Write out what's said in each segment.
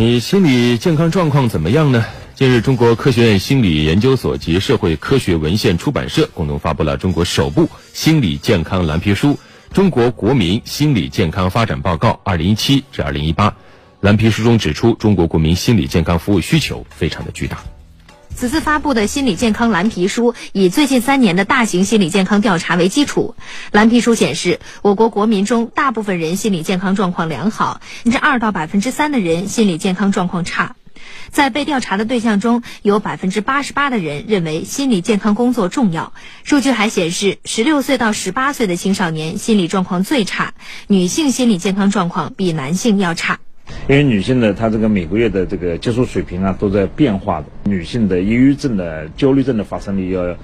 你心理健康状况怎么样呢？近日，中国科学院心理研究所及社会科学文献出版社共同发布了中国首部心理健康蓝皮书《中国国民心理健康发展报告（二零一七至二零一八）》。蓝皮书中指出，中国国民心理健康服务需求非常的巨大。此次发布的心理健康蓝皮书以最近三年的大型心理健康调查为基础。蓝皮书显示，我国国民中大部分人心理健康状况良好，百分之二到百分之三的人心理健康状况差。在被调查的对象中，有百分之八十八的人认为心理健康工作重要。数据还显示，十六岁到十八岁的青少年心理状况最差，女性心理健康状况比男性要差。因为女性的她这个每个月的这个激素水平啊都在变化的，女性的抑郁症的、焦虑症的发生率要，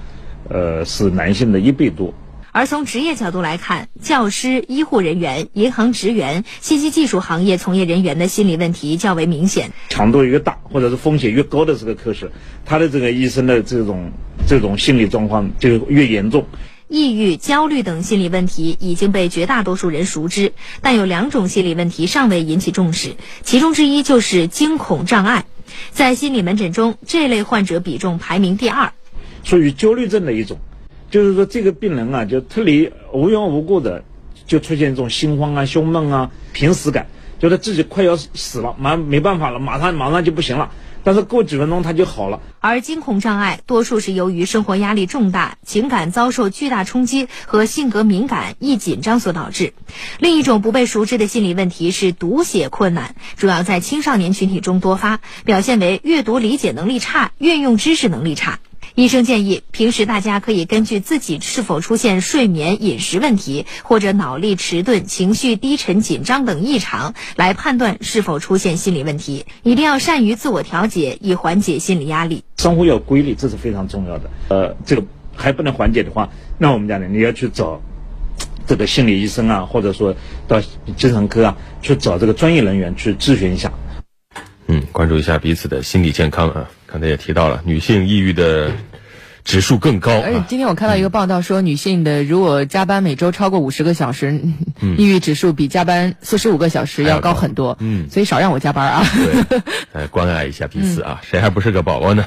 呃，是男性的一倍多。而从职业角度来看，教师、医护人员、银行职员、信息技术行业从业人员的心理问题较为明显。强度越大，或者是风险越高的这个科室，他的这个医生的这种这种心理状况就越严重。抑郁、焦虑等心理问题已经被绝大多数人熟知，但有两种心理问题尚未引起重视，其中之一就是惊恐障碍。在心理门诊中，这类患者比重排名第二，属于焦虑症的一种。就是说，这个病人啊，就特别无缘无故的就出现这种心慌啊、胸闷啊、濒死感，觉得自己快要死了，马没办法了，马上马上就不行了。但是过几分钟他就好了。而惊恐障碍多数是由于生活压力重大、情感遭受巨大冲击和性格敏感易紧张所导致。另一种不被熟知的心理问题是读写困难，主要在青少年群体中多发，表现为阅读理解能力差、运用知识能力差。医生建议，平时大家可以根据自己是否出现睡眠、饮食问题，或者脑力迟钝、情绪低沉、紧张等异常，来判断是否出现心理问题。一定要善于自我调节，以缓解心理压力。生活要规律，这是非常重要的。呃，这个还不能缓解的话，那我们讲呢，你要去找这个心理医生啊，或者说到精神科啊，去找这个专业人员去咨询一下。嗯，关注一下彼此的心理健康啊。刚才也提到了，女性抑郁的指数更高。而且今天我看到一个报道说，女性的如果加班每周超过五十个小时，抑郁指数比加班四十五个小时要高很多。嗯，所以少让我加班啊。对，关爱一下彼此啊，谁还不是个宝宝呢？